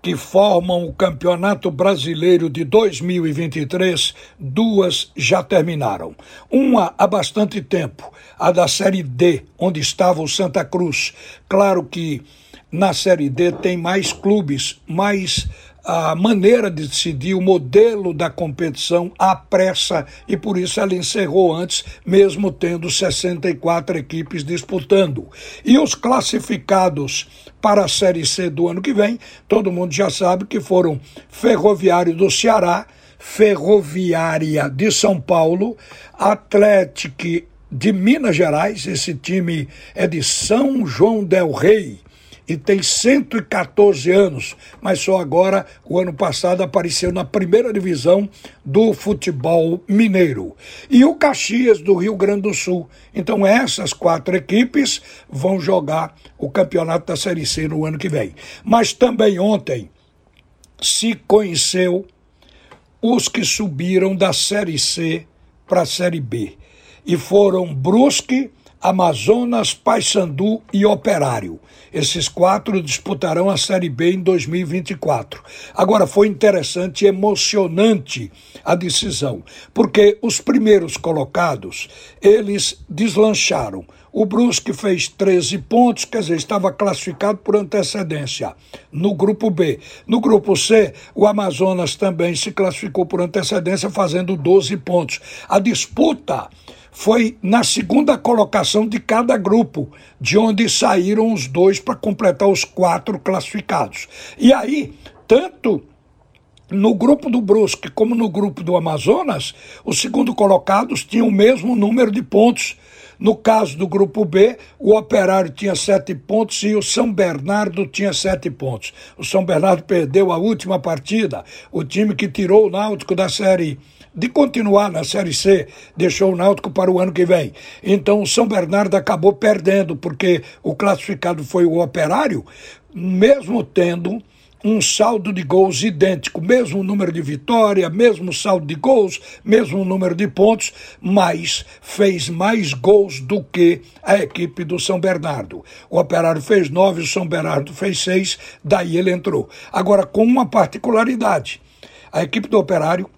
que formam o Campeonato Brasileiro de 2023, duas já terminaram. Uma há bastante tempo, a da Série D, onde estava o Santa Cruz. Claro que na Série D tem mais clubes, mais a maneira de decidir, o modelo da competição, a pressa, e por isso ela encerrou antes, mesmo tendo 64 equipes disputando. E os classificados para a Série C do ano que vem, todo mundo já sabe que foram Ferroviário do Ceará, Ferroviária de São Paulo, Atlético de Minas Gerais, esse time é de São João del Rei e tem 114 anos, mas só agora, o ano passado, apareceu na primeira divisão do futebol mineiro. E o Caxias do Rio Grande do Sul. Então, essas quatro equipes vão jogar o campeonato da Série C no ano que vem. Mas também ontem se conheceu os que subiram da Série C para a Série B. E foram Brusque, Amazonas, Paysandu e Operário. Esses quatro disputarão a Série B em 2024. Agora, foi interessante e emocionante a decisão, porque os primeiros colocados, eles deslancharam. O Brusque fez 13 pontos, quer dizer, estava classificado por antecedência no grupo B. No grupo C, o Amazonas também se classificou por antecedência, fazendo 12 pontos. A disputa foi na segunda colocação de cada grupo, de onde saíram os dois para completar os quatro classificados. E aí, tanto no grupo do Brusque como no grupo do Amazonas, os segundo colocados tinham o mesmo número de pontos. No caso do grupo B, o Operário tinha sete pontos e o São Bernardo tinha sete pontos. O São Bernardo perdeu a última partida, o time que tirou o Náutico da Série de continuar na Série C, deixou o Náutico para o ano que vem. Então o São Bernardo acabou perdendo, porque o classificado foi o Operário, mesmo tendo um saldo de gols idêntico, mesmo número de vitória, mesmo saldo de gols, mesmo número de pontos, mas fez mais gols do que a equipe do São Bernardo. O Operário fez nove, o São Bernardo fez seis, daí ele entrou. Agora, com uma particularidade: a equipe do Operário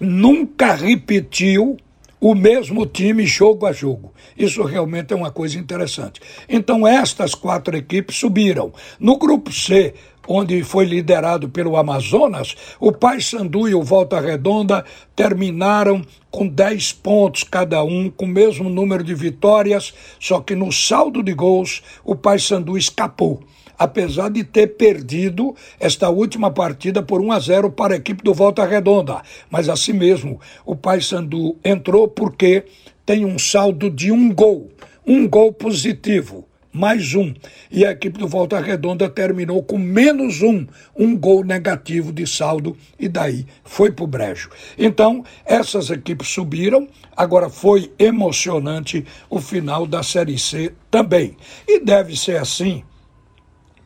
nunca repetiu o mesmo time jogo a jogo. Isso realmente é uma coisa interessante. Então, estas quatro equipes subiram. No grupo C, onde foi liderado pelo Amazonas, o Paysandu e o Volta Redonda terminaram com 10 pontos cada um, com o mesmo número de vitórias, só que no saldo de gols o Paysandu escapou apesar de ter perdido esta última partida por 1 a 0 para a equipe do Volta Redonda. Mas assim mesmo, o Paysandu entrou porque tem um saldo de um gol, um gol positivo mais um. E a equipe do Volta Redonda terminou com menos um, um gol negativo de saldo, e daí foi para o brejo. Então, essas equipes subiram, agora foi emocionante o final da Série C também. E deve ser assim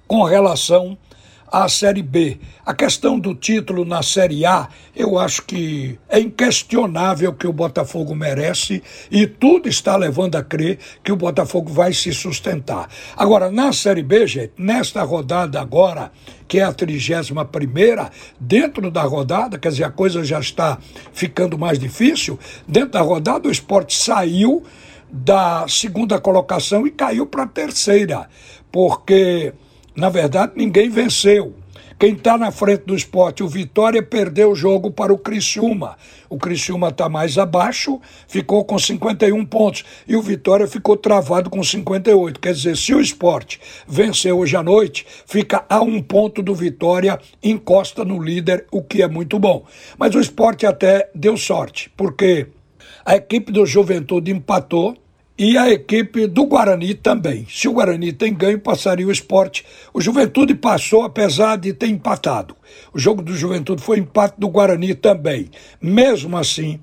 com relação à Série B. A questão do título na Série A, eu acho que é inquestionável que o Botafogo merece e tudo está levando a crer que o Botafogo vai se sustentar. Agora, na Série B, gente, nesta rodada agora, que é a 31 primeira, dentro da rodada, quer dizer, a coisa já está ficando mais difícil, dentro da rodada o esporte saiu da segunda colocação e caiu para a terceira, porque na verdade, ninguém venceu. Quem está na frente do esporte, o Vitória, perdeu o jogo para o Criciúma. O Criciúma está mais abaixo, ficou com 51 pontos. E o Vitória ficou travado com 58. Quer dizer, se o esporte venceu hoje à noite, fica a um ponto do Vitória, encosta no líder, o que é muito bom. Mas o esporte até deu sorte, porque a equipe do Juventude empatou e a equipe do Guarani também. Se o Guarani tem ganho, passaria o esporte. O Juventude passou, apesar de ter empatado. O jogo do Juventude foi empate do Guarani também. Mesmo assim,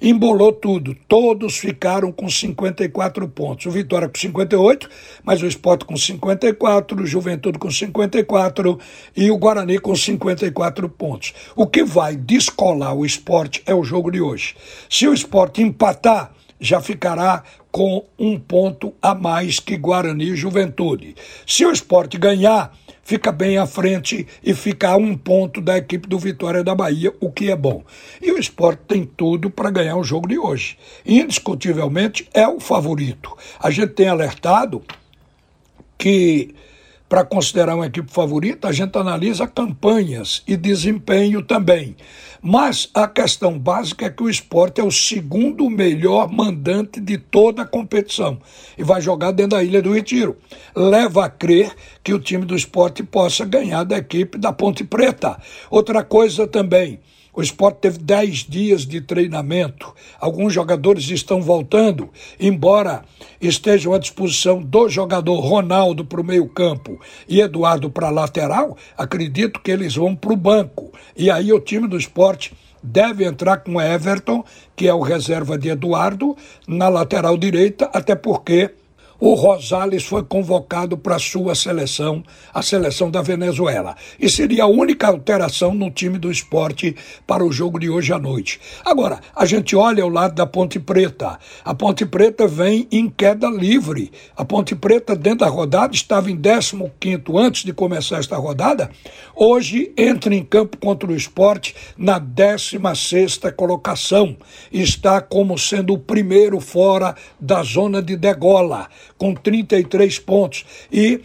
embolou tudo. Todos ficaram com 54 pontos. O Vitória com 58, mas o Esporte com 54, o Juventude com 54 e o Guarani com 54 pontos. O que vai descolar o esporte é o jogo de hoje. Se o esporte empatar, já ficará com um ponto a mais que Guarani e Juventude. Se o esporte ganhar, fica bem à frente e fica a um ponto da equipe do Vitória da Bahia, o que é bom. E o esporte tem tudo para ganhar o jogo de hoje. Indiscutivelmente é o favorito. A gente tem alertado que para considerar uma equipe favorita, a gente analisa campanhas e desempenho também. Mas a questão básica é que o esporte é o segundo melhor mandante de toda a competição e vai jogar dentro da Ilha do Retiro. Leva a crer que o time do esporte possa ganhar da equipe da Ponte Preta. Outra coisa também. O esporte teve 10 dias de treinamento. Alguns jogadores estão voltando, embora estejam à disposição do jogador Ronaldo para o meio-campo e Eduardo para a lateral. Acredito que eles vão para o banco. E aí o time do esporte deve entrar com Everton, que é o reserva de Eduardo, na lateral direita, até porque o Rosales foi convocado para sua seleção, a seleção da Venezuela. E seria a única alteração no time do esporte para o jogo de hoje à noite. Agora, a gente olha ao lado da Ponte Preta. A Ponte Preta vem em queda livre. A Ponte Preta, dentro da rodada, estava em 15 antes de começar esta rodada. Hoje entra em campo contra o esporte na 16 colocação. Está como sendo o primeiro fora da zona de degola com 33 pontos e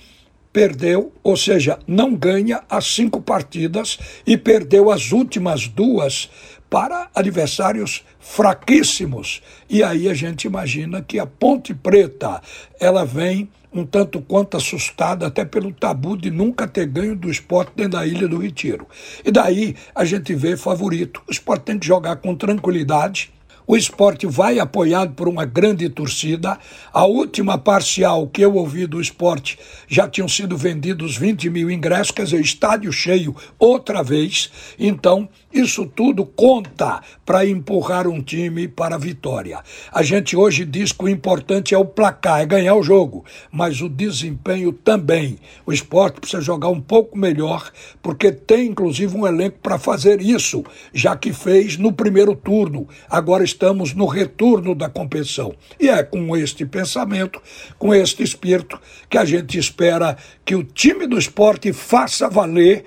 perdeu, ou seja, não ganha as cinco partidas e perdeu as últimas duas para adversários fraquíssimos. E aí a gente imagina que a Ponte Preta, ela vem um tanto quanto assustada até pelo tabu de nunca ter ganho do esporte dentro da Ilha do Retiro. E daí a gente vê favorito. O esporte tem que jogar com tranquilidade, o esporte vai apoiado por uma grande torcida. A última parcial que eu ouvi do esporte já tinham sido vendidos 20 mil ingressos, quer dizer, estádio cheio outra vez. Então, isso tudo conta para empurrar um time para a vitória. A gente hoje diz que o importante é o placar, é ganhar o jogo, mas o desempenho também. O esporte precisa jogar um pouco melhor, porque tem inclusive um elenco para fazer isso, já que fez no primeiro turno. Agora está estamos no retorno da competição. E é com este pensamento, com este espírito, que a gente espera que o time do esporte faça valer,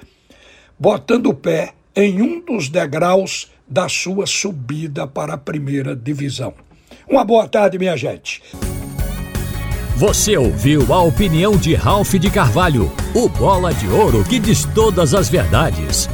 botando o pé em um dos degraus da sua subida para a primeira divisão. Uma boa tarde, minha gente. Você ouviu a opinião de Ralph de Carvalho, o bola de ouro que diz todas as verdades.